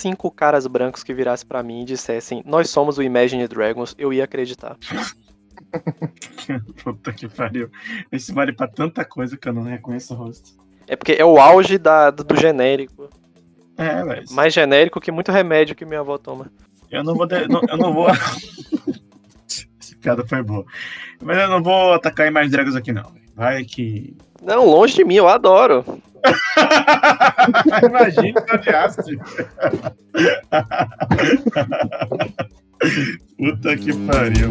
cinco caras brancos que virassem pra mim e dissessem nós somos o Imagine Dragons, eu ia acreditar. Puta que pariu. Esse vale pra tanta coisa que eu não reconheço o rosto. É porque é o auge da, do genérico. É, velho. Mais genérico que muito remédio que minha avó toma. Eu não vou. de- não- eu não vou. Essa piada foi boa. Mas eu não vou atacar Imagine Dragons aqui, não. Vai que. Não, longe de mim, eu adoro. Imagina se odiasse. Puta que pariu.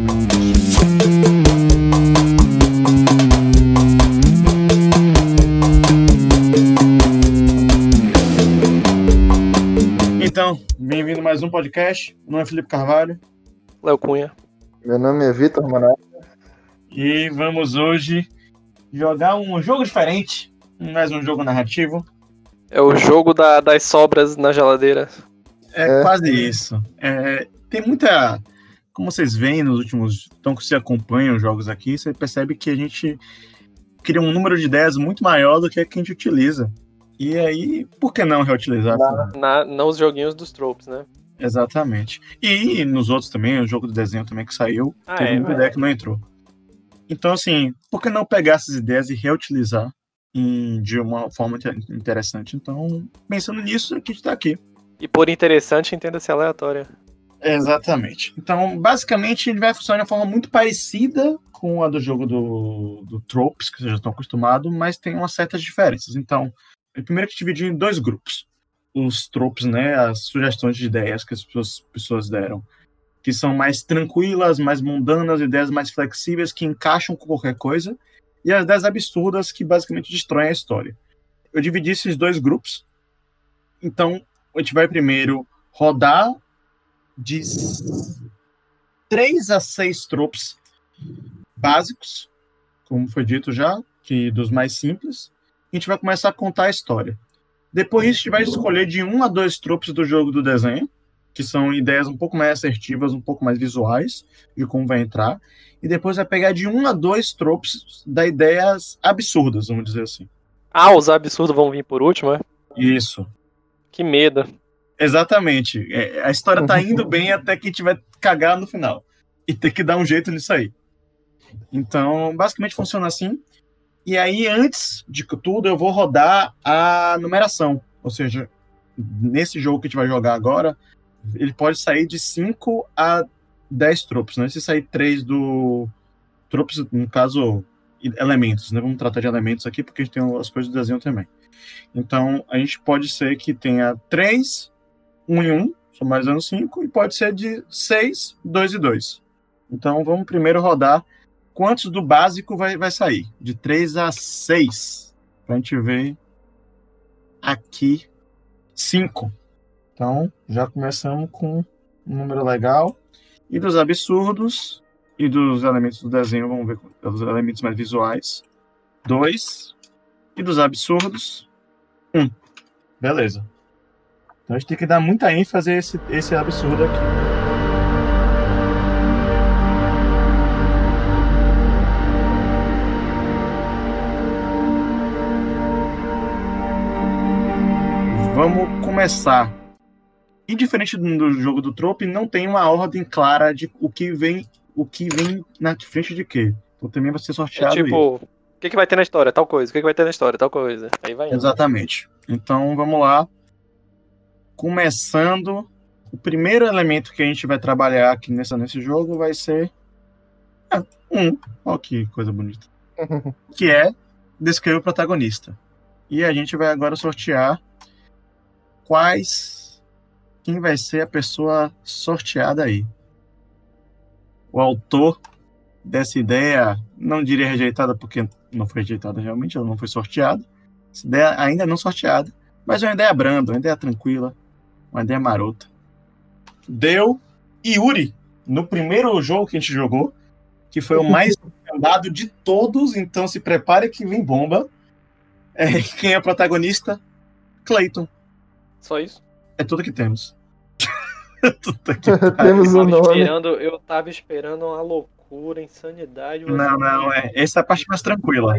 Então, bem-vindo a mais um podcast. Meu nome é Felipe Carvalho. Léo Cunha. Meu nome é Vitor Manoel. E vamos hoje jogar um jogo diferente. Mais um jogo narrativo. É o jogo da- das sobras na geladeira. É, É. quase isso. É, tem muita. Como vocês veem nos últimos. Então, que você acompanha os jogos aqui, você percebe que a gente cria um número de ideias muito maior do que a que a gente utiliza. E aí, por que não reutilizar? Na, nos joguinhos dos tropes, né? Exatamente. E nos outros também, o jogo do desenho também que saiu, Ah, teve é, muita mas- ideia que não entrou. Então, assim, por que não pegar essas ideias e reutilizar de uma forma inter- interessante? Então, pensando nisso, a gente tá aqui. E por interessante, entenda-se aleatória. Exatamente. Então, basicamente, ele vai funcionar de uma forma muito parecida com a do jogo do, do Tropes, que vocês já estão acostumados, mas tem umas certas diferenças. Então, primeiro que dividir em dois grupos. Os tropes, né, as sugestões de ideias que as pessoas, pessoas deram, que são mais tranquilas, mais mundanas, ideias mais flexíveis, que encaixam com qualquer coisa, e as ideias absurdas, que basicamente destroem a história. Eu dividi esses dois grupos. Então, a gente vai primeiro rodar de 3 a 6 tropes básicos, como foi dito já, que dos mais simples. A gente vai começar a contar a história. Depois a gente vai escolher de um a dois tropes do jogo do desenho, que são ideias um pouco mais assertivas, um pouco mais visuais, de como vai entrar. E depois vai pegar de um a dois tropes da ideias absurdas, vamos dizer assim. Ah, os absurdos vão vir por último, é? Isso. Que medo. Exatamente. É, a história tá indo bem até que a gente vai cagar no final. E ter que dar um jeito nisso aí. Então, basicamente funciona assim. E aí, antes de tudo, eu vou rodar a numeração. Ou seja, nesse jogo que a gente vai jogar agora, ele pode sair de 5 a 10 tropos, né? Se sair 3 do. Tropos, no caso, elementos, né? Vamos tratar de elementos aqui, porque a gente tem as coisas do desenho também. Então, a gente pode ser que tenha 3, 1 e 1, somando 5, e pode ser de 6, 2 e 2. Então, vamos primeiro rodar quantos do básico vai, vai sair. De 3 a 6. Pra gente ver aqui 5. Então, já começamos com um número legal. E dos absurdos e dos elementos do desenho, vamos ver os elementos mais visuais. 2. E dos absurdos, 1. Um. Beleza. Então a gente tem que dar muita ênfase a esse, esse absurdo aqui. Vamos começar. E diferente do, do jogo do Trope, não tem uma ordem clara de o que vem, o que vem na frente de quê. Então também vai ser É sorteado isso. tipo, o que, que vai ter na história? Tal coisa. O que, que vai ter na história? Tal coisa. Aí vai indo. Exatamente. Então vamos lá. Começando, o primeiro elemento que a gente vai trabalhar aqui nessa, nesse jogo vai ser ah, um. Olha que coisa bonita. Que é descrever o protagonista. E a gente vai agora sortear quais. Quem vai ser a pessoa sorteada aí. O autor dessa ideia, não diria rejeitada, porque não foi rejeitada realmente, ela não foi sorteada. Essa ideia ainda não sorteada, mas é uma ideia branda, uma ideia tranquila, uma ideia marota. Deu Yuri no primeiro jogo que a gente jogou, que foi o mais andado de todos, então se prepare que vem bomba. É, quem é o protagonista? Clayton. Só isso. É tudo que temos. Que Temos o tava, nome. esperando, eu tava esperando uma loucura, insanidade. você- Não, não, é. Essa é a parte mais tranquila.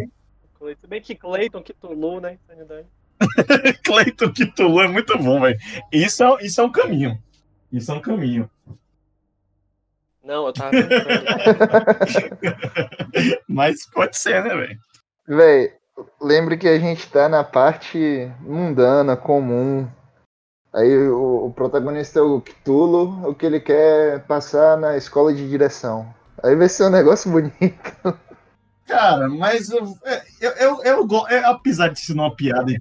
Se bem que Clayton, que Tulu, né? Insanidade. Cleiton Cthulhu é muito bom, velho. Isso é, isso é um caminho. Isso é um caminho. Não, eu tava. Mas pode ser, né, velho? Véi, lembre que a gente tá na parte mundana, comum. Aí o, o protagonista é o Cthulhu, o que ele quer passar na escola de direção. Aí vai ser um negócio bonito. Cara, mas eu, eu, eu, eu, é, apesar de ser uma piada.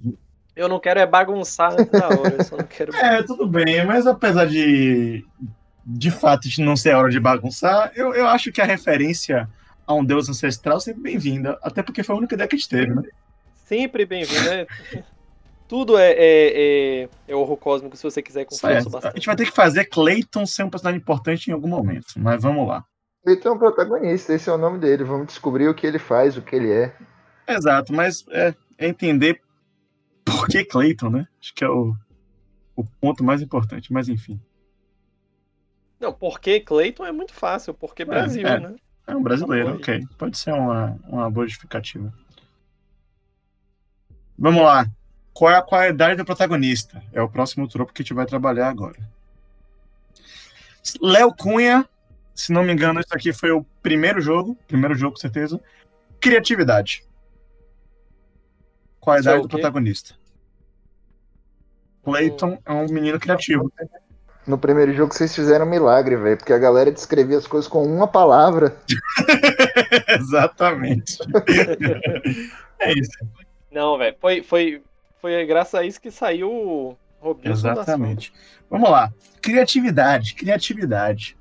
Eu não quero é bagunçar antes da hora, eu só não quero. É, tudo bem, mas apesar de de fato de não ser a hora de bagunçar, eu, eu acho que a referência a um deus ancestral é sempre bem-vinda. Até porque foi a única ideia que a gente teve, né? Sempre bem-vindo, né? Tudo é, é, é, é horror cósmico se você quiser com força Certo. A bastante. gente vai ter que fazer Clayton ser um personagem importante em algum momento, mas vamos lá. Ele é um protagonista, esse é o nome dele. Vamos descobrir o que ele faz, o que ele é. Exato, mas é, é entender por que Clayton, né? Acho que é o, o ponto mais importante, mas enfim. Não, porque Clayton é muito fácil, porque Brasil, é. né? É um brasileiro, ok. Pode ser uma, uma boa justificativa. Vamos lá. Qual é, a, qual é a idade do protagonista? É o próximo tropo que a gente vai trabalhar agora. Léo Cunha, se não me engano, isso aqui foi o primeiro jogo. Primeiro jogo, com certeza. Criatividade. Qual a Isso é do protagonista? Clayton é um menino criativo. No primeiro jogo vocês fizeram um milagre, velho, porque a galera descrevia as coisas com uma palavra. Exatamente. é isso. Não, velho, foi, foi, foi graças a isso que saiu o Robinson da Exatamente. Vamos lá. Criatividade, criatividade.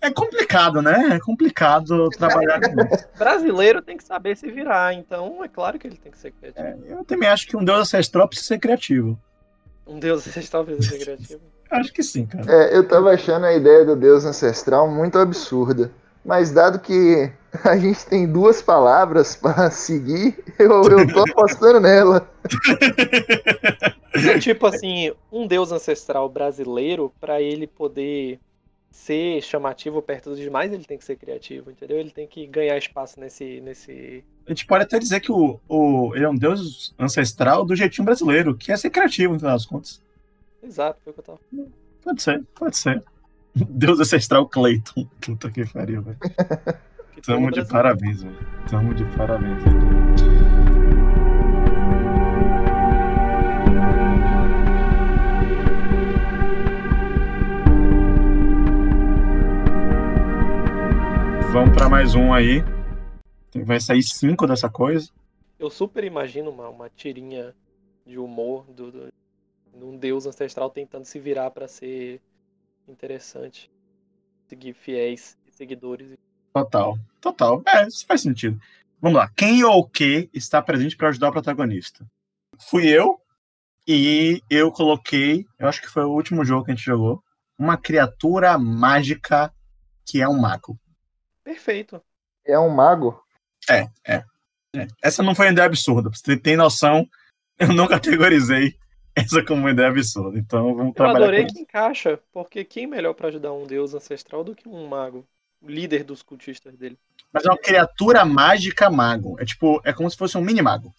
É complicado, né? É complicado trabalhar com isso. Brasileiro tem que saber se virar, então é claro que ele tem que ser criativo. É, eu também acho que um deus ancestral precisa ser criativo. Um deus ancestral precisa ser criativo. Acho que sim, cara. É, eu tava achando a ideia do deus ancestral muito absurda. Mas dado que a gente tem duas palavras para seguir, eu, eu tô apostando nela. É tipo assim, um deus ancestral brasileiro, pra ele poder ser chamativo perto dos demais, ele tem que ser criativo, entendeu? Ele tem que ganhar espaço nesse. nesse... A gente pode até dizer que o, o, ele é um deus ancestral do jeitinho brasileiro, que é ser criativo, no final das contas. Exato, foi o que eu tava. Pode ser, pode ser. Deus ancestral Clayton. Puta que pariu, velho. Tamo de parabéns, velho. Tamo de parabéns, velho. Vamos pra mais um aí. Vai sair cinco dessa coisa. Eu super imagino uma, uma tirinha de humor do, do, de um deus ancestral tentando se virar pra ser interessante. Seguir fiéis e seguidores. Total. Total. É, isso faz sentido. Vamos lá. Quem ou o que está presente para ajudar o protagonista? Fui eu. E eu coloquei, eu acho que foi o último jogo que a gente jogou, uma criatura mágica que é um mago. Perfeito. É um mago. É, é. é. Essa não foi uma ideia absurda. Pra você ter noção, eu não categorizei essa como uma ideia absurda. Então vamos Eu trabalhar adorei com que encaixa, porque quem melhor pra ajudar um deus ancestral do que um mago? O líder dos cultistas dele. Mas é uma criatura mágica mago. É tipo, é como se fosse um mini mago.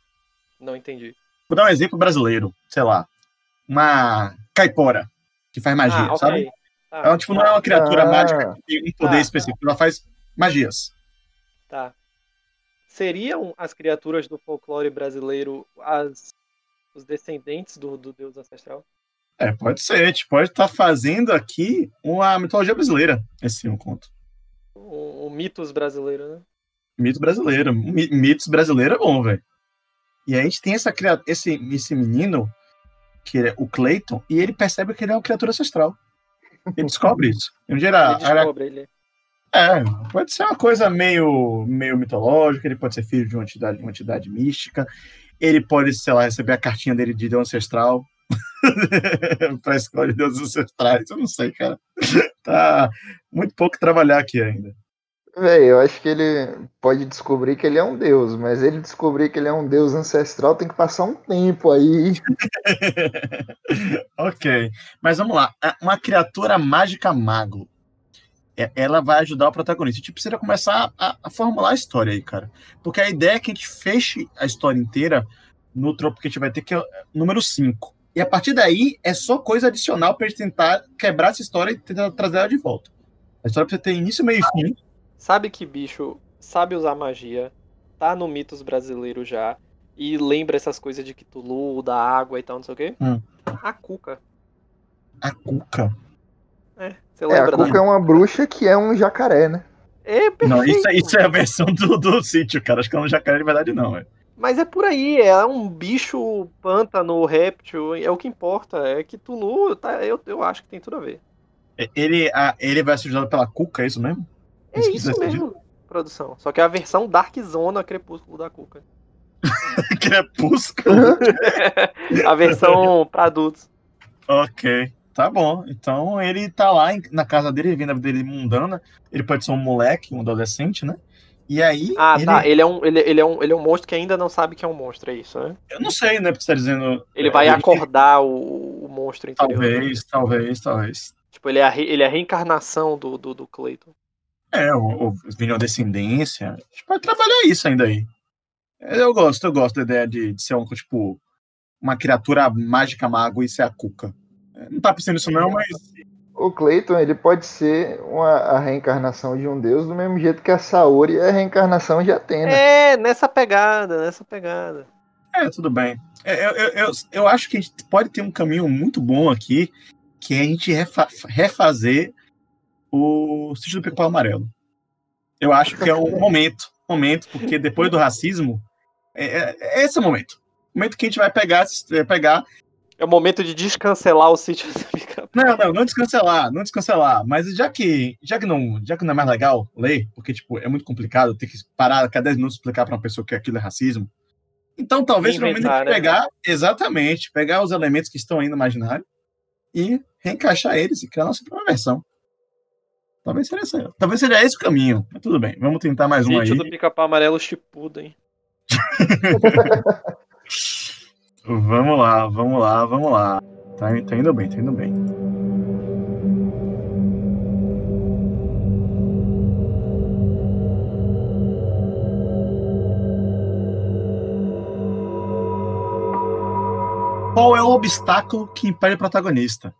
Não entendi. Vou dar um exemplo brasileiro, sei lá. Uma caipora, que faz magia, ah, sabe? Tá, Ela tipo, não é uma criatura Ah. mágica que tem um poder Tá, específico, ela faz magias. Tá. Seriam as criaturas do folclore brasileiro as, os descendentes do, do deus ancestral? É, pode ser. A gente pode estar fazendo aqui uma mitologia brasileira, esse um conto. O, o mitos brasileiro, né? Mito brasileiro. Mi- Mitos brasileiro é bom, velho. E a gente tem essa, esse, esse menino, que é o Clayton, e ele percebe que ele é uma criatura ancestral. Ele descobre isso. Ele era, era descobre, ele. É, pode ser uma coisa meio, meio mitológica, ele pode ser filho de uma entidade, uma entidade mística, ele pode, sei lá, receber a cartinha dele de Deus Ancestral pra escola de Deus Ancestrais, eu não sei, cara. Tá muito pouco trabalhar aqui ainda. Véi, eu acho que ele pode descobrir que ele é um deus, mas ele descobrir que ele é um deus ancestral tem que passar um tempo aí. ok, mas vamos lá. A- Uma criatura mágica mago. É- Ela vai ajudar o protagonista. A gente precisa começar a, a formular a história aí, cara. Porque a ideia é que a gente feche a história inteira no tropo que a gente vai ter, que é o número 5. E a partir daí é só coisa adicional pra gente tentar quebrar essa história e tentar trazer ela de volta. A história precisa ter início, meio e fim. Sabe que bicho sabe usar magia, tá no mitos brasileiro já, e lembra essas coisas de Cthulhu, da água e tal, não sei o quê? Hum. A Cuca. A Cuca. É, você É, a lembra da Cuca é uma bruxa que é um jacaré, né? É, perfeito. Não, isso, é- isso é a versão do, do sítio, cara. Acho que é um jacaré de verdade, não. É. Mas é por aí, é um bicho, pântano, réptil, é o que importa. É que Tulu, tá, eu, eu acho que tem tudo a ver. Ele, a- ele vai ser ajudado pela Cuca, é isso mesmo? É Isso isso mesmo, produção. Só que é a versão Dark Zona Crepúsculo da Cuca. Crepúsculo. a versão pra adultos. ok. Tá bom. Então ele tá lá na casa dele, vivendo a vida dele mundana. Ele pode ser um moleque, um adolescente, né? E aí. Ah, ele, tá. Ele é, um, ele, ele, é um, ele é um monstro que ainda não sabe que é um monstro, é isso, né? Eu não sei, né? Porque você tá dizendo. Ele vai é, acordar o, o monstro interior. Talvez, talvez, talvez. Tipo, ele é a, re- ele é a reencarnação do, do, do Clayton. É, o, o vindo a descendência. A gente pode trabalhar isso ainda aí. Eu gosto, eu gosto da ideia de, de ser um, tipo, uma criatura mágica mago e ser a Cuca. É, Não tá pensando nisso, não, mas. O Clayton, ele pode ser uma, a reencarnação de um deus do mesmo jeito que a Saori é a reencarnação de Atena. É, nessa pegada, nessa pegada. É, tudo bem. É, Eu, eu, eu, eu acho que a gente pode ter um caminho muito bom aqui, que é a gente refa- refazer o sítio do Pica-Pau Amarelo. Eu acho que é o momento, momento, porque depois do racismo, é, é- é esse é o momento. O momento que a gente vai pegar, vai pegar É o momento de descancelar o sítio do Pica-Pau. Não, não, não descancelar, não descancelar. Mas já que, já que não, já que não é mais legal ler, porque tipo, é muito complicado ter que parar a cada 10 minutos explicar para uma pessoa que aquilo é racismo. Então talvez seja o momento de né? pegar, exatamente, pegar os elementos que estão aí no imaginário e reencaixar eles e criar a nossa própria versão. Talvez seja, esse- talvez seja esse o caminho. Mas tudo bem, vamos tentar mais um aí. Sítio do Pica-Pau Amarelo Shippuden. Vamos lá, vamos lá, vamos lá. Tá, tá indo bem, tá indo bem. Qual é o obstáculo que impede o protagonista?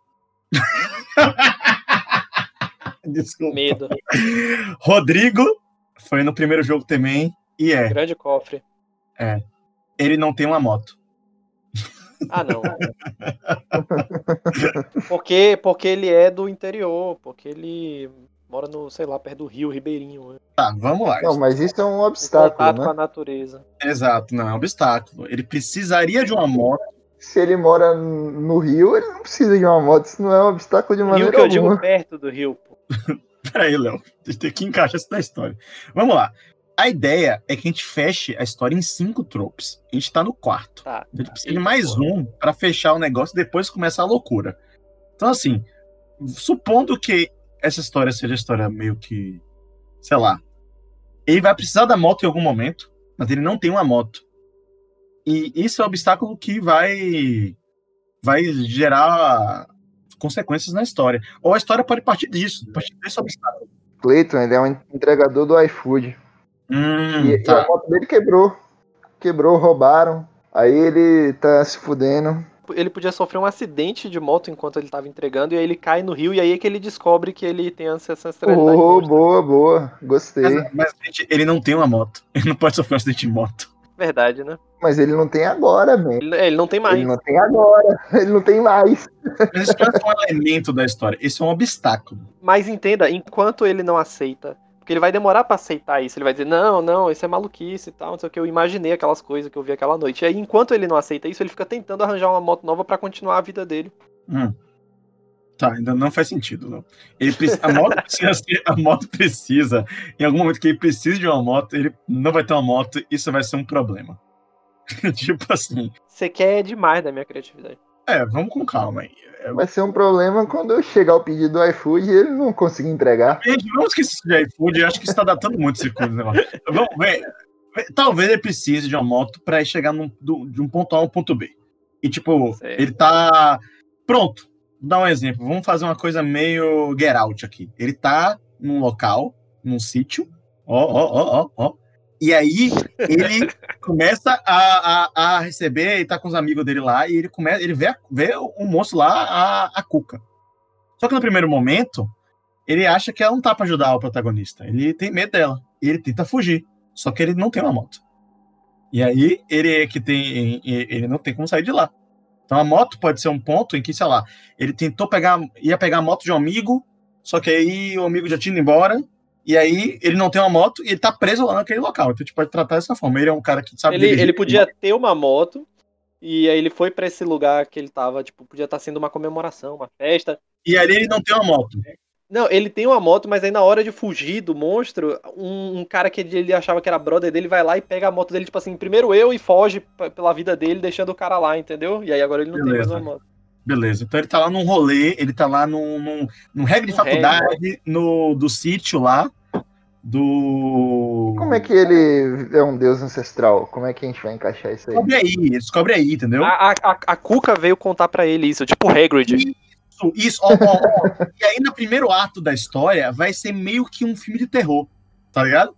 Desculpa. Medo. Rodrigo foi no primeiro jogo também e é, Grande cofre. ele não tem uma moto. Ah, não. porque, porque ele é do interior, porque ele mora no, sei lá, perto do rio, Ribeirinho. Né? Tá, vamos lá. Não, mas isso é um obstáculo, contato com né? a natureza. Exato, não é um obstáculo. Ele precisaria de uma moto. Se ele mora no Rio, ele não precisa de uma moto. Isso não é um obstáculo de Rio maneira que eu alguma. digo perto do rio, pô. Peraí, Léo. Tem que encaixar isso na história. Vamos lá. A ideia é que a gente feche a história em cinco tropes. A gente tá no quarto. Tá. A gente precisa de mais um pra fechar o negócio e depois começar a loucura. Então, assim, supondo que essa história seja história meio que. Sei lá. Ele vai precisar da moto em algum momento, mas ele não tem uma moto. E isso é um obstáculo que vai. Vai gerar consequências na história. Ou a história pode partir disso, partir desse obstáculo. Clayton, ele é um entregador do iFood. Hum, E, e tá. a moto dele quebrou. Quebrou, roubaram. Aí ele tá se fudendo. Ele podia sofrer um acidente de moto enquanto ele tava entregando, e aí ele cai no rio, e aí é que ele descobre que ele tem ancestralidade. Oh, boa, boa. Gostei. Mas, mas, gente, ele não tem uma moto. Ele não pode sofrer um acidente de moto. Verdade, né? Mas ele não tem agora, man. Ele, é, ele não tem mais. Ele não tem agora. Ele não tem mais. Mas isso não é só um elemento da história. Isso é um obstáculo. Mas entenda, enquanto ele não aceita, porque ele vai demorar pra aceitar isso, ele vai dizer, não, não, isso é maluquice e tal, não sei o que, eu imaginei aquelas coisas que eu vi aquela noite. E aí, enquanto ele não aceita isso, ele fica tentando arranjar uma moto nova pra continuar a vida dele. Hum. Tá, ainda não faz sentido, não. Ele precisa, a, moto precisa ser- a moto precisa, em algum momento que ele precisa de uma moto, ele não vai ter uma moto, isso vai ser um problema. tipo assim. Você quer demais da minha criatividade. É, vamos com calma aí. É, Vai ser um problema quando eu chegar o pedido do iFood e ele não conseguir entregar. Gente, vamos esquecer isso de iFood, eu acho que isso tá datando muito esse coisa, negócio. Vamos ver. Talvez ele precise de uma moto pra chegar num- do- de um ponto A a um ponto B. E, tipo, Sei. ele tá. Pronto. Vou dar um exemplo. Vamos fazer uma coisa meio get out aqui. Ele tá num local, num sítio. Ó, ó, ó, ó, ó. E aí ele começa a, a, a receber e tá com os amigos dele lá, e ele começa, ele vê, vê o monstro lá, a, a Cuca. Só que no primeiro momento, ele acha que ela não tá pra ajudar o protagonista. Ele tem medo dela. E ele tenta fugir. Só que ele não tem uma moto. E aí ele é que tem. Ele não tem como sair de lá. Então a moto pode ser um ponto em que, sei lá, ele tentou pegar. ia pegar a moto de um amigo, só que aí o amigo já tinha ido embora. E aí ele não tem uma moto e ele tá preso lá naquele local. Então a gente pode tratar dessa forma. Ele é um cara que sabe. Ele, dirigir. ele podia ter uma moto. E aí ele foi para esse lugar que ele tava, tipo, podia estar tá sendo uma comemoração, uma festa. E ali ele não tem uma moto. Não, ele tem uma moto, mas aí na hora de fugir do monstro, um, um, cara que ele achava que era brother dele vai lá e pega a moto dele, tipo assim, primeiro eu e foge pela vida dele, deixando o cara lá, entendeu? E aí agora ele não Beleza. tem mais uma moto. Beleza, então ele tá lá num rolê, ele tá lá num, num, num reggae de um faculdade, no, do sítio lá, do... Como é que ele é um deus ancestral? Como é que a gente vai encaixar isso aí? Descobre aí, descobre aí, entendeu? A, a, a Cuca veio contar para ele isso, tipo Hagrid. Isso, isso, ó, ó, ó. e aí no primeiro ato da história vai ser meio que um filme de terror, tá ligado?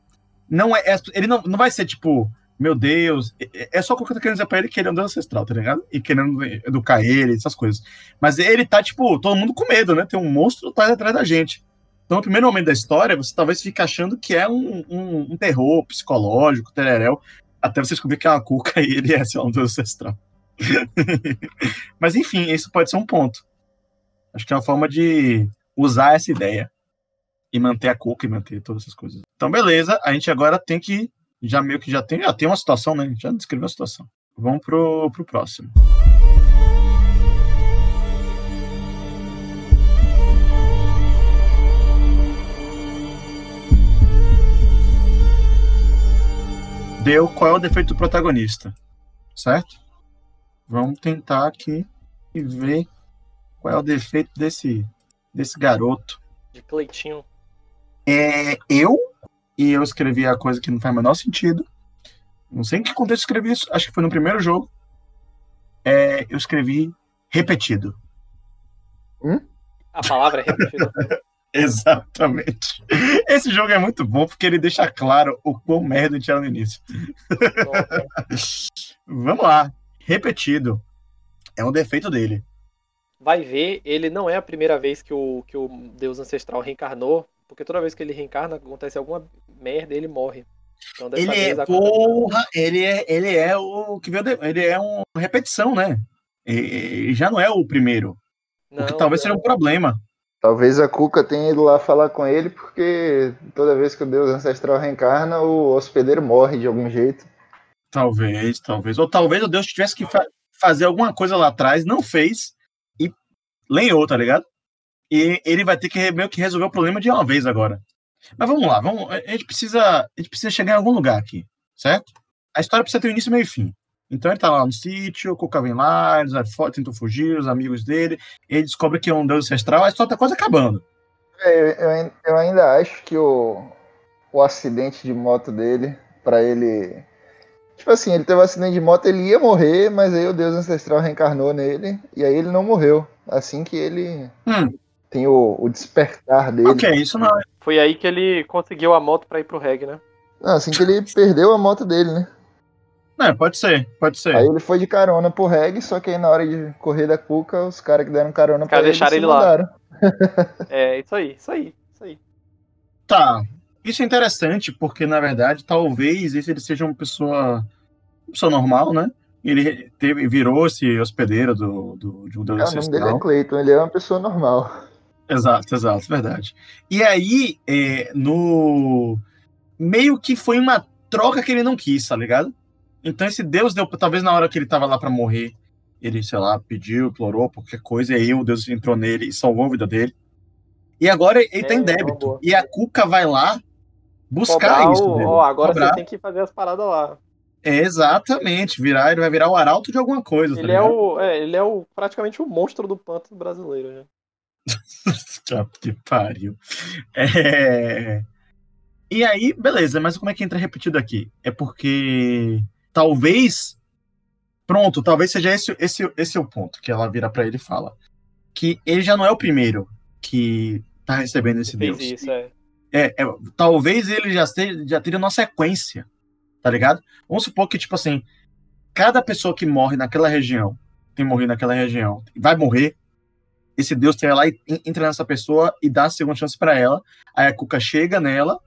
Não é, é ele não, não vai ser tipo, meu Deus, é, é, é só tô querendo dizer pra ele que ele é um ancestral, tá ligado? E querendo educar ele, essas coisas. Mas ele tá, tipo, todo mundo com medo, né? Tem um monstro atrás, atrás da gente. Então, no primeiro momento da história, você talvez fique achando que é um, um, um terror psicológico, tereréu, até você descobrir que é uma cuca e ele é, sei lá, um deus ancestral. Mas, enfim, isso pode ser um ponto. Acho que é uma forma de usar essa ideia e manter a cuca e manter todas essas coisas. Então, beleza, a gente agora tem que. Já meio que já tem, já tem uma situação, né? Já descreveu a situação. Vamos pro, pro próximo. Deu qual é o defeito do protagonista, certo? Vamos tentar aqui e ver qual é o defeito desse, desse garoto? De Cleitinho. É, eu, e eu escrevi a coisa que não faz o menor sentido. Não sei em que contexto eu escrevi isso, acho que foi no primeiro jogo. É, eu escrevi repetido. Hum? A palavra é repetido. Exatamente. Esse jogo é muito bom porque ele deixa claro o quão merda a gente era no início. Vamos lá. Repetido. É um defeito dele vai ver, ele não é a primeira vez que o, que o deus ancestral reencarnou, porque toda vez que ele reencarna, acontece alguma merda e ele morre. Então, ele é, porra, ele é, ele é o que veio, de, ele é uma repetição, né? E, já não é o primeiro. Não, o que talvez não. seja um problema. Talvez a Cuca tenha ido lá falar com ele, porque toda vez que o deus ancestral reencarna, o hospedeiro morre de algum jeito. Talvez, talvez. Ou talvez o deus tivesse que fa fazer alguma coisa lá atrás, não fez, lenhou, tá ligado? E ele vai ter que meio que resolver o problema de uma vez agora. Mas vamos lá, vamos, a gente precisa, a gente precisa chegar em algum lugar aqui, certo? A história precisa ter um início, meio e fim. Então ele tá lá no sítio, o Cuca vem lá, eles tentam fugir, os amigos dele, ele descobre que é um deus ancestral, a história tá quase acabando. É, eu, eu ainda acho que o, o acidente de moto dele, para ele Tipo assim, ele teve um acidente de moto, ele ia morrer, mas aí o Deus Ancestral reencarnou nele, e aí ele não morreu. Assim que ele hum. Tem o, o, despertar dele. Ok, isso não é. Foi aí que ele conseguiu a moto para ir pro reggae, né? Não, assim que ele perdeu a moto dele, né? É, pode ser, pode ser. Aí ele foi de carona pro reggae, só que aí na hora de correr da cuca, os caras que deram carona pra ele, deixaram ele lá. é, isso aí, isso aí, isso aí. Tá, isso é interessante, porque na verdade, talvez ele seja uma pessoa, uma pessoa normal, né? Ele teve, virou esse hospedeiro do, do, de um deus é, O nome dele é Clayton, ele é uma pessoa normal. Exato, exato, verdade. E aí, é, no. Meio que foi uma troca que ele não quis, tá ligado? Então esse Deus deu, talvez na hora que ele tava lá para morrer, ele, sei lá, pediu, implorou, qualquer coisa, e aí o Deus entrou nele e salvou a vida dele. E agora ele é, tá em é, débito. E a Cuca vai lá buscar Cobrar isso. O, ó, agora Cobrar. você tem que fazer as paradas lá. É, exatamente, virar, ele vai virar o arauto de alguma coisa. Tá ele, tá é o, é, ele é o praticamente o monstro do pântano brasileiro, né? que pariu. É... E aí, beleza, mas como é que entra repetido aqui? É porque talvez. Pronto, talvez seja esse, esse, esse é o ponto que ela vira para ele e fala. Que ele já não é o primeiro que tá recebendo esse Deus. Isso, é. É, é, talvez ele já, esteja, já teria uma sequência tá ligado? Vamos supor que, tipo assim, cada pessoa que morre naquela região, tem morrido naquela região, vai morrer, esse Deus tem lá e entra nessa pessoa e dá a segunda chance para ela. Aí a Cuca chega nela,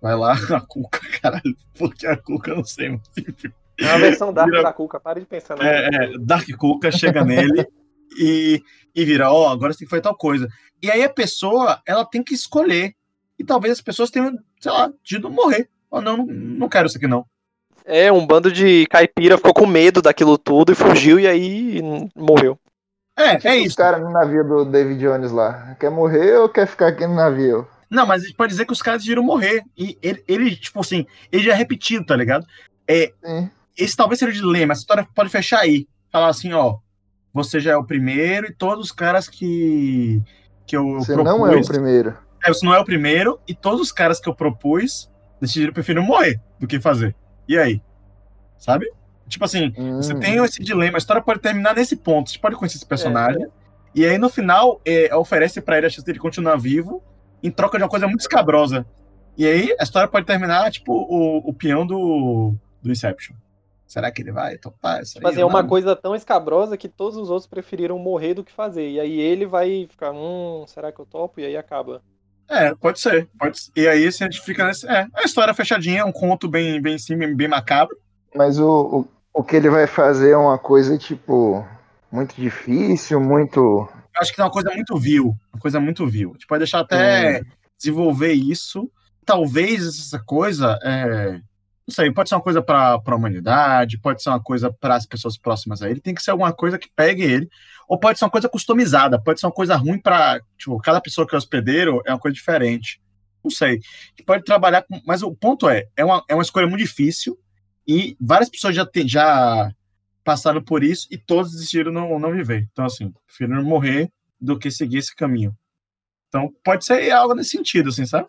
vai lá, a Cuca, caralho, porque a Cuca, não sei, mas enfim. É uma versão Dark vira... da Cuca, pare de pensar. É, é, Dark Cuca chega nele e, e vira, ó, oh, agora você tem que fazer tal coisa. E aí a pessoa, ela tem que escolher. E talvez as pessoas tenham, sei lá, de morrer. Ou não, não, não quero isso aqui não. É, um bando de caipira ficou com medo daquilo tudo e fugiu e aí morreu. É, tipo é isso. O cara no navio do David Jones lá. Quer morrer ou quer ficar aqui no navio? Não, mas pode dizer que os caras decidiram morrer. E ele, ele, tipo assim, ele já é repetido, tá ligado? É, esse talvez seja o dilema. Essa história pode fechar aí. Falar assim, ó. Você já é o primeiro e todos os caras que, que eu Você propus, não é o primeiro. É, você não é o primeiro e todos os caras que eu propus decidiram preferir morrer do que fazer. E aí? Sabe? Tipo assim, hum. você tem esse dilema, a história pode terminar nesse ponto, você pode conhecer esse personagem, é. e aí no final é, oferece para ele a chance dele continuar vivo, em troca de uma coisa muito escabrosa. E aí a história pode terminar, tipo, o, o peão do, do Inception. Será que ele vai topar isso aí? Mas é uma coisa tão escabrosa que todos os outros preferiram morrer do que fazer. E aí ele vai ficar, hum, será que eu topo? E aí acaba. É, pode ser. Pode ser. E aí se a gente fica nesse. É, é uma história fechadinha, é um conto bem, bem sim, bem, bem macabro. Mas o, o, que ele vai fazer é uma coisa, tipo, muito difícil, muito. Acho que é uma coisa muito vil. Uma coisa muito vil. A gente pode deixar até hum. desenvolver isso. Talvez essa coisa. É não sei, pode ser uma coisa para a humanidade, pode ser uma coisa para as pessoas próximas a ele, tem que ser alguma coisa que pegue ele, ou pode ser uma coisa customizada, pode ser uma coisa ruim para, tipo, cada pessoa que é hospedeiro é uma coisa diferente. Não sei. Que pode trabalhar com, mas o ponto é, é uma, é uma escolha muito difícil e várias pessoas já, tem, já passaram por isso e todos decidiram não, não viver. Então, assim, prefiro morrer do que seguir esse caminho. Então, pode ser algo nesse sentido, assim, sabe?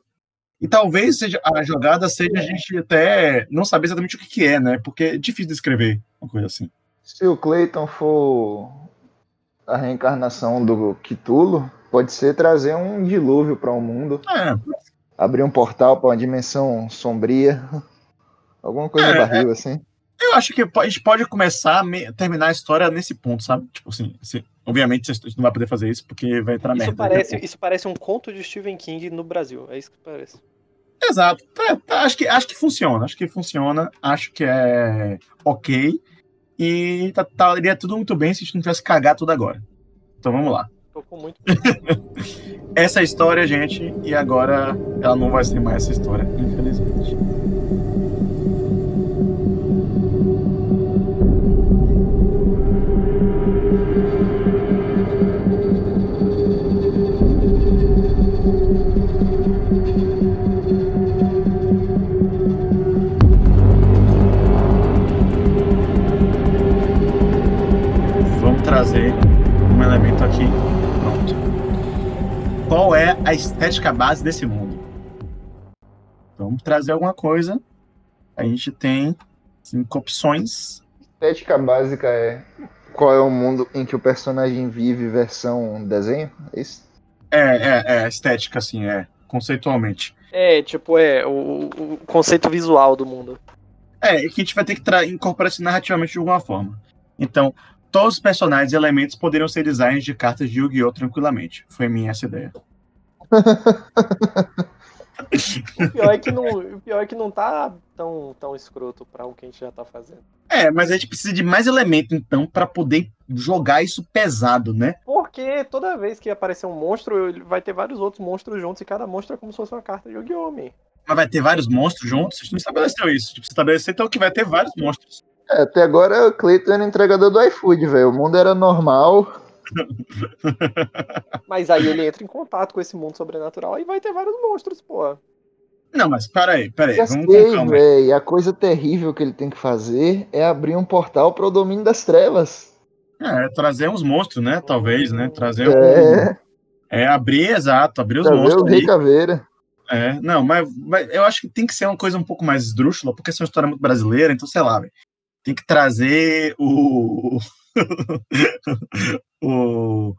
E talvez seja, a jogada seja a gente até não saber exatamente o que, que é, né? Porque é difícil descrever uma coisa assim. Se o Clayton for a reencarnação do Cthulhu, pode ser trazer um dilúvio para o um mundo. É. Abrir um portal para uma dimensão sombria. Alguma coisa é, barril, é. assim. Eu acho que a gente pode começar a terminar a história nesse ponto, sabe? Tipo assim, assim obviamente a gente não vai poder fazer isso porque vai entrar isso merda. Parece, isso parece um conto de Stephen King no Brasil, é isso que parece. Exato. É, tá, acho, que, acho que funciona. Acho que funciona. Acho que é ok. E tá, tá, iria tudo muito bem se a gente não tivesse cagado tudo agora. Então vamos lá. muito essa é a história, gente. E agora ela não vai ser mais essa história, infelizmente. A estética base desse mundo? Vamos trazer alguma coisa. A gente tem cinco opções. Estética básica é qual é o mundo em que o personagem vive versão desenho? É isso? É, é, é estética, assim, é, conceitualmente. É, tipo, é o, o conceito visual do mundo. É, que a gente vai ter que incorporar isso narrativamente de alguma forma. Então, todos os personagens e elementos poderiam ser designs de cartas de Yu-Gi-Oh! tranquilamente. Foi minha essa ideia. O, pior é que não, o pior é que não tá tão, tão escroto para o que a gente já tá fazendo. É, mas a gente precisa de mais elemento, então, para poder jogar isso pesado, né? Porque toda vez que aparecer um monstro, vai ter vários outros monstros juntos e cada monstro é como se fosse uma carta de Yu-Gi-Oh! Mas vai ter vários monstros juntos? A gente não estabeleceu isso. Tipo, estabelecer então que vai ter vários monstros. É, até agora o Cleiton era entregador do iFood, velho. O mundo era normal. Mas aí ele entra em contato com esse mundo sobrenatural e vai ter vários monstros, pô. Não, mas peraí, peraí. Já vamos sei, véio, A coisa terrível que ele tem que fazer é abrir um portal para o domínio das trevas. É, trazer uns monstros, né? Talvez, né? Trazer é. um. É, abrir, exato, abrir os trazer monstros. O Rei Caveira. É, não, mas, mas, eu acho que tem que ser uma coisa um pouco mais esdrúxula, porque essa é uma história muito brasileira, então sei lá, tem que trazer o, o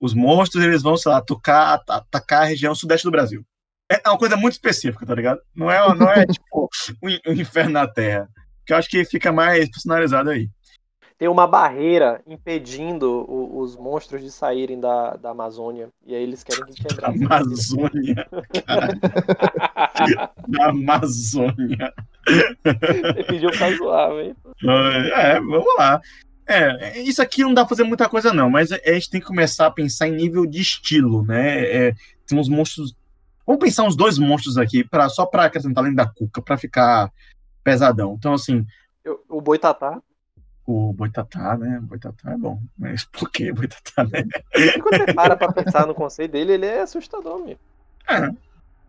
os monstros, eles vão, sei lá, tocar, atacar a região sudeste do Brasil. É, é uma coisa muito específica, tá ligado? Não é, não é tipo, o, in- o inferno na Terra. Que eu acho que fica mais personalizado aí. Tem uma barreira impedindo o- os monstros de saírem da, da Amazônia. E aí eles querem que quebrar. barreira. Amazônia. Da Amazônia. Você pediu pra zoar, velho. É, vamos lá. É, isso aqui não dá pra fazer muita coisa, não, mas a gente tem que começar a pensar em nível de estilo, né? É, tem uns monstros. Vamos pensar uns dois monstros aqui, pra, só pra acrescentar além da Cuca, pra ficar pesadão. Então, assim, Eu- o Boitatá. o Boitatá, né? O Boitatá é bom. Mas por que Boitatá, né? Quando você para pra pensar no conceito dele, ele é assustador, meu. É.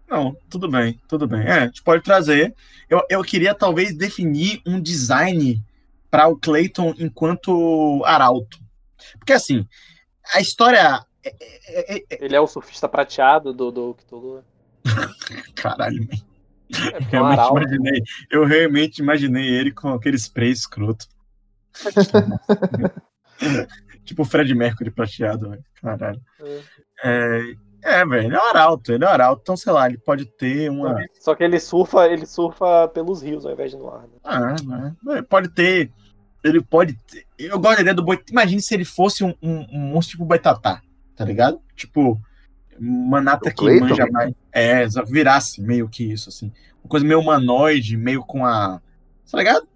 Não, tudo bem, tudo bem. É, a gente pode trazer. Eu, eu queria talvez definir um design para o Clayton enquanto arauto. Porque assim, a história. é- é- é- é- Ele é o surfista prateado do, do Cthulhu. Caralho, man. É porque é realmente arauto. imaginei. Eu realmente imaginei ele com aquele spray escroto. tipo o Fred Mercury prateado, velho. Caralho. É, é, velho, ele é um arauto, ele é um arauto. Então, sei lá, ele pode ter uma. Só que ele surfa, ele surfa pelos rios ao invés de no ar. Né? Ah, né? Pode ter. Ele pode ter. Eu gosto da ideia do Boitatá. Imagine se ele fosse um, um, um monstro tipo Boitatá, tá ligado? Tipo, Manata que manja mais. É, virasse meio que isso, assim. Uma coisa meio humanoide, meio com a. Tá ligado?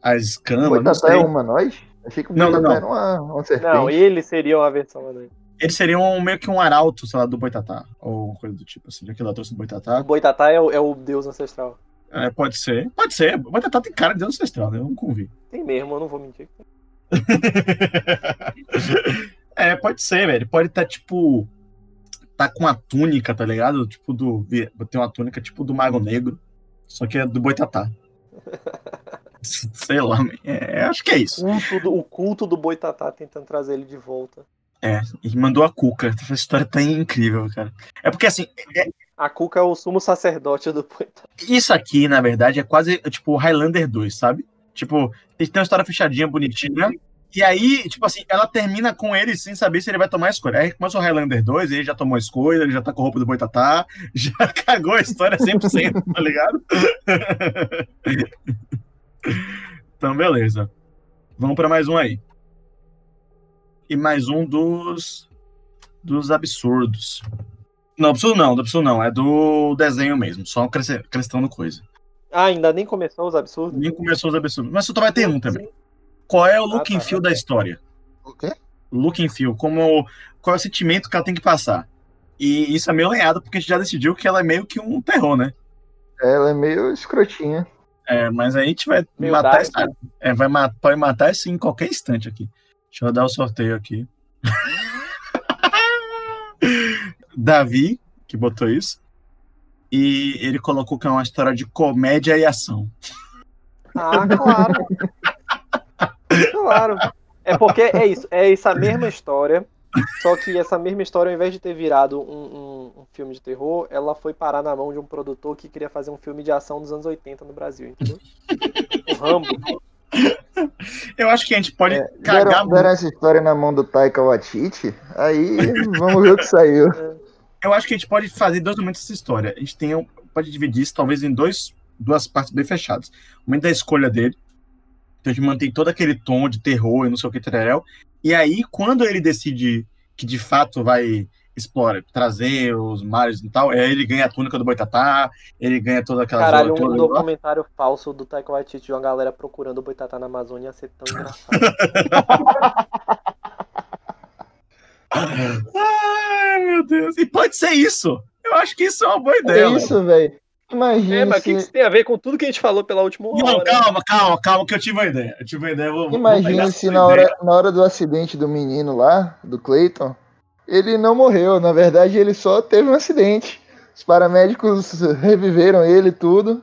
As O escamas, sei. é humanoide? Achei que o Não, não, não. era uma, uma serpente. Não, ele seria uma versão dele. Ele seria um, meio que um arauto, sei lá, do Boitatá. Ou coisa do tipo, assim. Já que ela trouxe o O Boitatá. Boitatá é o, é o deus ancestral. É, pode ser. Pode ser. O Boitatá tem cara de Deus ancestral, né? Eu não convido. Tem mesmo, eu não vou mentir. é, pode ser, velho. Pode estar, tipo. Tá com a túnica, tá ligado? Tipo do. Tem uma túnica tipo do Mago Negro. Só que é do Boitatá. Sei lá, é, acho que é isso. Culto do- o culto do Boitatá tentando trazer ele de volta. É, e mandou a Cuca. Essa história tá incrível, cara. É porque assim, é- A Cuca é o sumo sacerdote do Boitatá. isso aqui, na verdade, é quase tipo Highlander 2, sabe? Tipo, tem uma história fechadinha, bonitinha. E aí, tipo assim, ela termina com ele sem saber se ele vai tomar a escolha. Aí começa o Highlander 2, ele já tomou a escolha, ele já tá com a roupa do Boitatá, já cagou a história 100%, tá ligado? então, beleza. Vamos pra mais um aí. E mais um dos dos absurdos. Não, absurdo não, do absurdo não, é do desenho mesmo, só acresce- acrescentando coisa. Ah, ainda nem começou os absurdos? Nem começou os absurdos. Mas só vai ter um também. Qual é o look Ah, and tá. feel da história? O quê? Look and feel, como qual é o sentimento que ela tem que passar. E isso é meio lenhado, porque a gente já decidiu que ela é meio que um terror, né? Ela é meio escrotinha. É, mas aí a gente vai Meio matar dark. isso. É, vai ma- pode matar isso em qualquer instante aqui. Deixa eu dar o sorteio aqui. Davi, que botou isso. E ele colocou que é uma história de comédia e ação. Ah, claro. claro. É porque é isso, é essa mesma história, só que essa mesma história, ao invés de ter virado um, um- um filme de terror, ela foi parar na mão de um produtor que queria fazer um filme de ação dos anos 80 no Brasil, entendeu? O Rambo. Eu acho que a gente pode É, cagar deram, muito. deram essa história na mão do Taika Waititi, aí vamos ver o que saiu. Eu acho que a gente pode fazer dois momentos dessa história. A gente tem, pode dividir isso talvez em dois, duas partes bem fechadas. O momento da escolha dele. Então a gente mantém todo aquele tom de terror e não sei o que, tererel. E aí, quando ele decide que de fato vai explorar, trazer os mares e tal, aí ele ganha a túnica do Boitatá, ele ganha toda aquela Caralho, um toda lá. documentário falso do Taika Waititi de uma galera procurando o Boitatá na Amazônia ia ser tão engraçado. Ai, meu Deus. E pode ser isso. Eu acho que isso é uma boa É ideia. mano. isso, velho. Imagina É, mas o que, que se, isso tem a ver com tudo que a gente falou pela última hora? Não, calma, calma, calma, que eu tive uma ideia. Eu tive uma ideia. Vou, vou imagina pegar se na ideia. hora, na hora do acidente do menino lá, do Clayton, ele não morreu. Na verdade, ele só teve um acidente. Os paramédicos reviveram ele e tudo.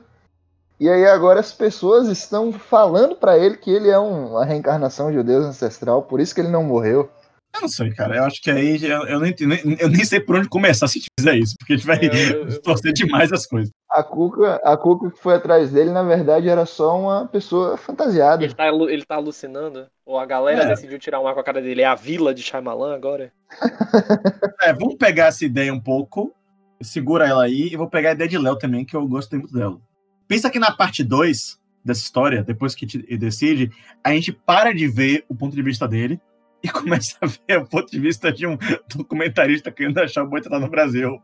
E aí agora as pessoas estão falando pra ele que ele é um- uma reencarnação de um deus ancestral, por isso que ele não morreu. Eu não sei, cara. Eu acho que aí eu, eu, nem, eu nem sei por onde começar se a gente fizer isso, porque a gente vai É, eu- torcer demais as coisas. A Cuca, a Cuca que foi atrás dele, na verdade, era só uma pessoa fantasiada. Ele tá, ele tá alucinando? Ou a galera É. decidiu tirar um ar com a cara dele? É a vila de Shyamalan agora? É, vamos pegar essa ideia um pouco, segura ela aí, e vou pegar a ideia de Léo também, que eu gostei muito dela. Pensa que na parte 2 dessa história, depois que decide, a gente para de ver o ponto de vista dele e começa a ver o ponto de vista de um documentarista querendo achar o Boitatá no Brasil.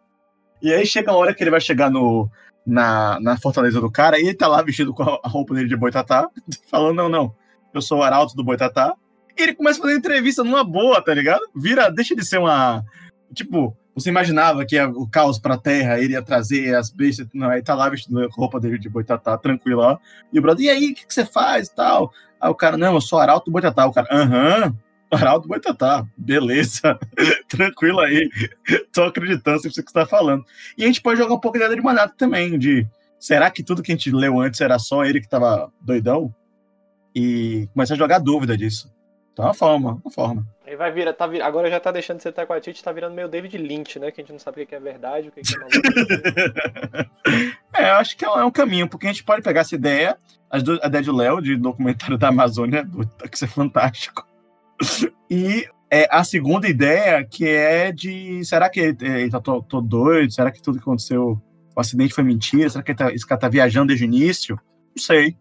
E aí chega a hora que ele vai chegar no, na, na fortaleza do cara e ele tá lá vestido com a roupa dele de Boitatá, falando, não, não, eu sou o arauto do Boitatá. E ele começa a fazer entrevista numa boa, tá ligado? Vira, deixa de ser uma... Tipo, você imaginava que o caos pra terra, ele ia trazer as bestas, não, aí tá lá vestido com a roupa dele de Boitatá, tranquilo ó. E o brother, e aí, o que, que você faz e tal? Aí o cara, não, eu sou arauto do Boitatá. O cara, aham, Araldo Boitatá, beleza, tranquilo aí, tô acreditando se você está falando. E a gente pode jogar um pouco de de também, de será que tudo que a gente leu antes era só ele que tava doidão? E começa a jogar dúvida disso. Então é uma forma, uma forma. Aí vai virar, tá vir, agora já tá deixando de ser Taquatite, tá virando meio David Lynch, né? Que a gente não sabe o que é verdade, o que é maluco. é, eu acho que é um caminho, porque a gente pode pegar essa ideia, a ideia de Léo, de documentário da Amazônia, que isso é fantástico e é, a segunda ideia, que é de. Será que ele é, tá tô, tô, doido? Será que tudo que aconteceu, o acidente foi mentira? Será que ele tá, esse cara tá viajando desde o início? Não sei.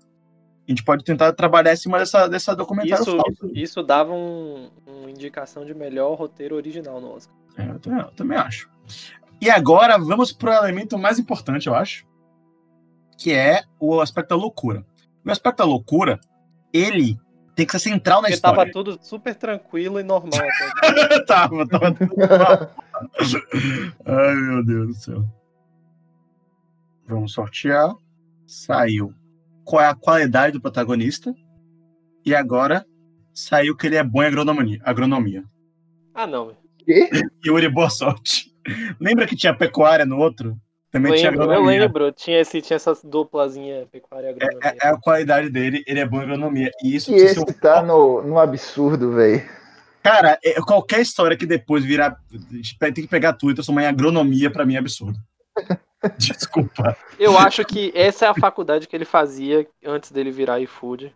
A gente pode tentar trabalhar em cima dessa, dessa documentário isso, falso. Isso dava um, uma indicação de melhor roteiro original no Oscar. É, eu, também, eu também acho. E agora vamos para o elemento mais importante, eu acho, que é o aspecto da loucura. O aspecto da loucura, ele tem que ser central na Porque história. tava tudo super tranquilo e normal. tava, tava tudo normal. Ai, meu Deus do céu. Vamos sortear. Saiu. Qual é a qualidade do protagonista? E agora saiu que ele é bom em agronomia. agronomia. Ah, não. Quê? Yuri, boa sorte. Lembra que tinha pecuária no outro? Também lembro, tinha agronomia. Eu lembro, tinha, esse, tinha essa duplazinha pecuária agronomia. É, é, a qualidade dele, ele é bom em agronomia. E isso e esse um... tá no, no absurdo, velho. Cara, é, qualquer história que depois virar. Tem que pegar tudo e transformar em agronomia, pra mim é absurdo. Desculpa. Eu acho que essa é a faculdade que ele fazia antes dele virar iFood.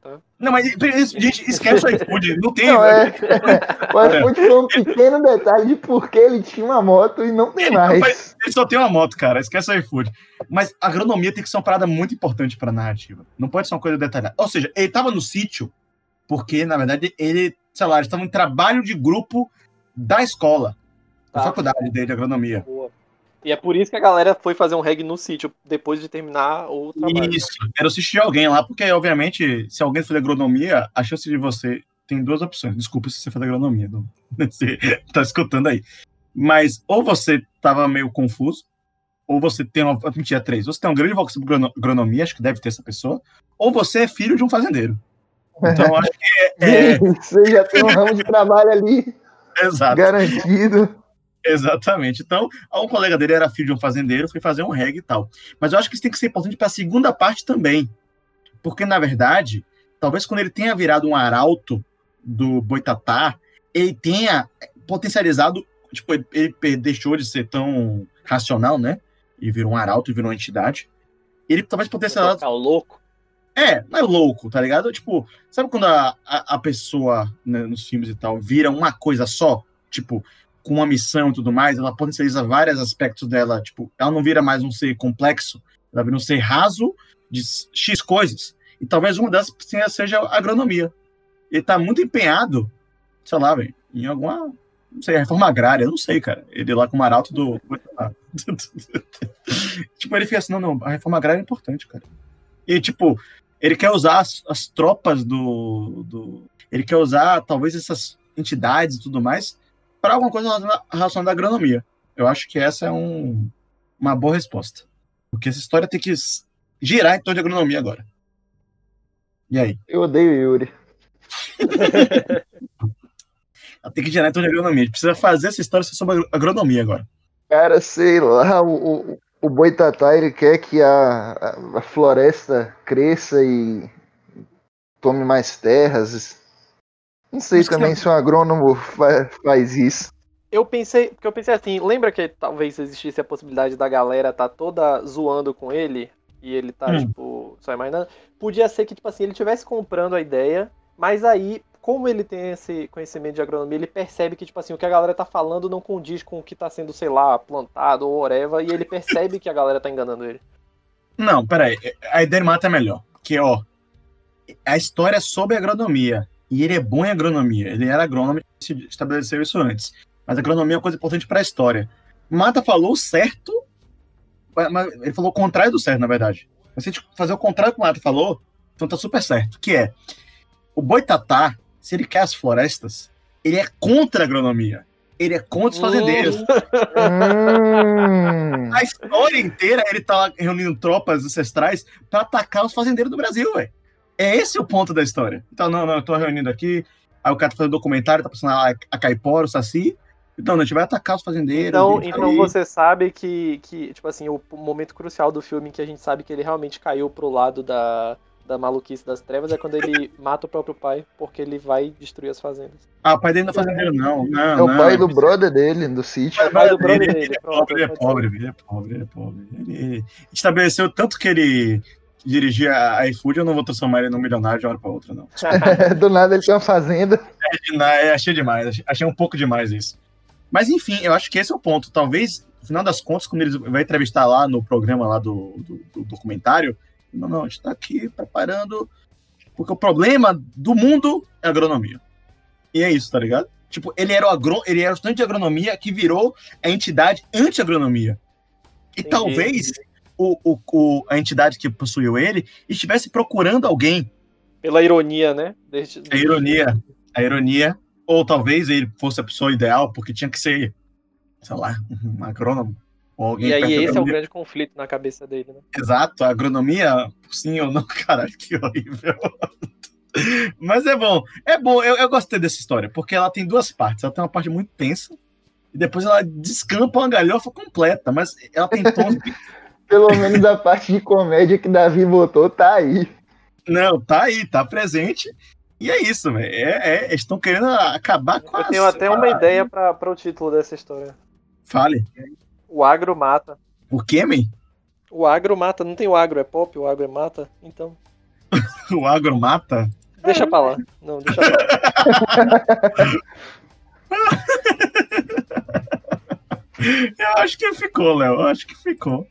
Tá? Não, mas gente, esquece o iFood, não tem. Não, é, o iFood foi um pequeno detalhe de por que ele tinha uma moto e não tem ele mais. Ele só tem uma moto, cara, esquece o iFood. Mas a agronomia tem que ser uma parada muito importante pra narrativa. Não pode ser uma coisa detalhada. Ou seja, ele tava no sítio porque, na verdade, ele, sei lá, ele estava em trabalho de grupo da escola, da tá. faculdade dele de agronomia. Boa. E é por isso que a galera foi fazer um reggae no sítio depois de terminar o trabalho. Isso, era o sítio de alguém lá, porque, obviamente, se alguém for de agronomia, a chance de você. Tem duas opções. Desculpa se você for da agronomia, não, você tá escutando aí. Mas ou você tava meio confuso, ou você tem uma. Mentira, três. Você tem um grande vocação por agronomia, acho que deve ter essa pessoa, ou você é filho de um fazendeiro. Então, acho que é. é... Você já tem um ramo de trabalho ali. Exato. Garantido. Exatamente. Então, um colega dele era filho de um fazendeiro, foi fazer um reggae e tal. Mas eu acho que isso tem que ser importante para a segunda parte também. Porque, na verdade, talvez quando ele tenha virado um arauto do Boitatá, ele tenha potencializado, tipo, ele deixou de ser tão racional, né? E virou um arauto e virou uma entidade. Ele talvez potencializado. Tá louco. É, não é louco, tá ligado? Tipo, sabe quando a, a, a pessoa né, nos filmes e tal vira uma coisa só? Tipo, com uma missão e tudo mais, ela potencializa vários aspectos dela. Tipo, ela não vira mais um ser complexo, ela vira um ser raso de X coisas. E talvez uma dessas seja a agronomia. Ele tá muito empenhado, sei lá, véio, em alguma. Não sei, reforma agrária, não sei, cara. Ele lá com o Maralto do. tipo, ele fica assim: não, não, a reforma agrária é importante, cara. E, tipo, ele quer usar as, as tropas do, do. Ele quer usar, talvez, essas entidades e tudo mais para alguma coisa relacionada à agronomia. Eu acho que essa é um, uma boa resposta. Porque essa história tem que girar em torno de agronomia agora. E aí? Eu odeio Yuri. Ela tem que girar em torno de agronomia. A gente precisa fazer essa história sobre agronomia agora. Cara, sei lá, o, o, o Boitatá ele quer que a, a, floresta cresça e tome mais terras, não sei Mas também que... se um agrônomo faz, isso. Eu pensei, porque eu pensei assim, lembra que talvez existisse a possibilidade da galera tá toda zoando com ele e ele tá, hum. tipo, só imaginando? Podia ser que, tipo assim, ele estivesse comprando a ideia, mas aí, como ele tem esse conhecimento de agronomia, ele percebe que, tipo assim, o que a galera tá falando não condiz com o que tá sendo, sei lá, plantado ou oreva, e ele percebe que a galera tá enganando ele. Não, peraí. A ideia mata é melhor. Que, ó, a história é sobre agronomia. E ele é bom em agronomia. Ele era agrônomo e se estabeleceu isso antes. Mas agronomia é uma coisa importante para a história. Mata falou certo, mas ele falou o contrário do certo, na verdade. Mas se a gente fazer o contrário que o Mata falou, então tá super certo. Que é, o boitatá, se ele quer as florestas, ele é contra a agronomia. Ele é contra os fazendeiros. Hum. A história inteira ele tá reunindo tropas ancestrais para atacar os fazendeiros do Brasil, velho. É esse o ponto da história. Então, não, não, eu tô reunindo aqui. Aí o cara tá fazendo documentário, tá passando lá a Caipora, o Saci. Então, não, a gente vai atacar os fazendeiros. Então, então aí- você sabe que, que, tipo assim, o momento crucial do filme em que a gente sabe que ele realmente caiu pro lado da, da maluquice das trevas é quando ele mata o próprio pai, porque ele vai destruir as fazendas. Ah, o pai dele não é fazendeiro, não. não É o não. pai do brother dele, do sítio. O pai do brother ele dele, é pobre, ele é pobre, ele é pobre, ele é pobre. Ele estabeleceu tanto que ele dirigia a iFood, eu não vou transformar ele num milionário de uma hora pra outra, não. Do nada ele tem uma fazenda. Não, é, achei demais, achei, um pouco demais isso. Mas enfim, eu acho que esse é o ponto. Talvez, no final das contas, quando eles vai entrevistar lá no programa lá do, do, do documentário, não, não, a gente tá aqui preparando. Porque o problema do mundo é agronomia. E é isso, tá ligado? Tipo, ele era o, agro, ele era o estudante de agronomia que virou a entidade anti-agronomia. E Entendi. talvez o, o, o- a entidade que possuiu ele estivesse procurando alguém Pela ironia, né? Desde- a ironia, a ironia, ou talvez ele fosse a pessoa ideal, porque tinha que ser, sei lá, um agrônomo. Ou alguém E aí esse é o grande conflito na cabeça dele, né? Exato, a agronomia, sim ou não, caralho, que horrível. Mas é bom, é bom, eu, eu gostei dessa história, porque ela tem duas partes. Ela tem uma parte muito tensa, e depois ela descampa uma galhofa completa, mas ela tem tons. Pelo menos a parte de comédia que Davi botou tá aí. não, tá aí, tá presente. E é isso, velho. É, é, eles estão querendo acabar com Eu a. tenho até uma ideia pra, pra o título dessa história. Fale. O agro mata. O quê, man? O agro mata, não tem o agro, é pop, o agro é mata, então. O agro mata? Deixa pra lá. Não, deixa pra lá. Eu acho que ficou, Léo. Eu acho que ficou.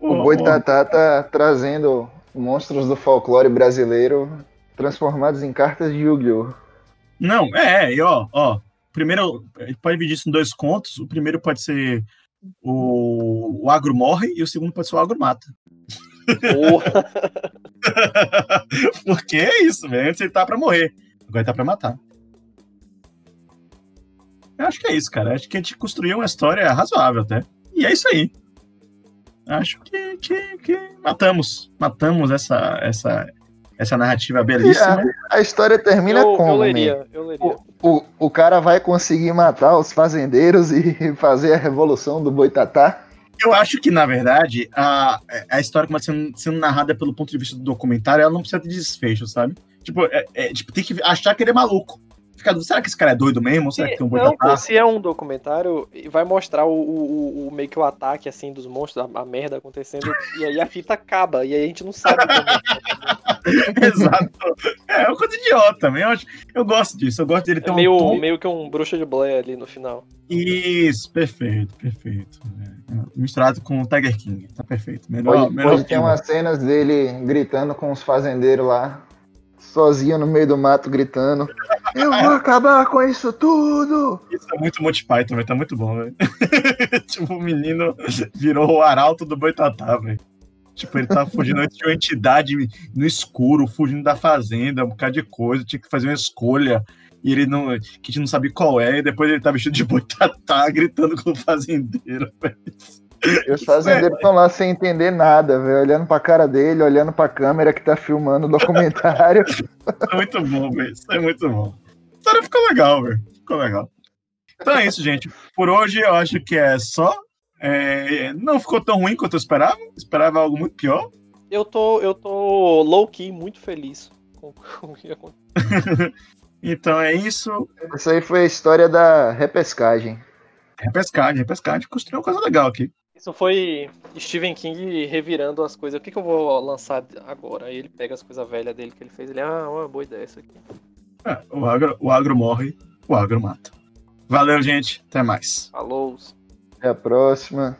O Boitatá tá trazendo monstros do folclore brasileiro transformados em cartas de Yu-Gi-Oh! Não, é, e ó, ó. Primeiro, a gente pode dividir isso em dois contos. O primeiro pode ser o, o agro morre e o segundo pode ser o agro mata. Porra. Porque é isso, velho. Antes ele tá pra morrer. Agora ele tá pra matar. Eu acho que é isso, cara. Acho que a gente construiu uma história razoável até. E é isso aí. Acho que, que, que matamos. Matamos essa, essa, essa narrativa belíssima. A história termina eu, como? eu man? leria, eu leria. O, o cara vai conseguir matar os fazendeiros e fazer a revolução do Boitatá? Eu acho que, na verdade, a, a história começa sendo, sendo narrada pelo ponto de vista do documentário, ela não precisa ter desfecho, sabe? Tipo, é, é, tipo tem que achar que ele é maluco. Fica, será que esse cara é doido mesmo? Será que tem um não, pô, se é um documentário, vai mostrar o, o, o- meio que o ataque assim dos monstros, a, a merda acontecendo, e aí a fita acaba, e aí a gente não sabe como. Exato. É uma coisa idiota, man. eu, acho, eu gosto disso. Eu gosto dele ter É um meio, tom- meio que um bruxa de Blair ali no final. Isso, perfeito, perfeito. É, misturado com o Tiger King. Tá perfeito. Melhor, Pode, melhor ter filme. umas cenas dele gritando com os fazendeiros lá, sozinho no meio do mato, gritando: Eu vou acabar com isso tudo! Isso é muito Monty Python, velho. Tá muito bom, velho. tipo, o menino virou o arauto do Boitatá, velho. Tipo, ele tava fugindo antes de uma entidade no escuro, fugindo da fazenda, um bocado de coisa, tinha que fazer uma escolha. E ele não. que a gente não sabe qual é, e depois ele tá vestido de boitatá, gritando com o fazendeiro, velho. E os fazendeiros estão lá sem entender nada, velho, olhando pra cara dele, olhando pra câmera que tá filmando o documentário. Isso é muito bom, velho. Isso é muito bom. A história ficou legal, velho. Ficou legal. Então é isso, gente. Por hoje eu acho que é só. É, não ficou tão ruim quanto eu esperava. Esperava algo muito pior. Eu tô, eu tô low-key muito feliz com, com o que aconteceu. Então é isso. Isso aí foi a história da repescagem. Repescagem, repescagem. Construiu uma coisa legal aqui. Isso foi Stephen King revirando as coisas. O que, que eu vou lançar agora? Aí ele pega as coisas velhas dele que ele fez. Ele, ah, uma boa ideia isso aqui. É, o, agro, o agro morre, o agro mata. Valeu, gente. Até mais. Falou. Até a próxima.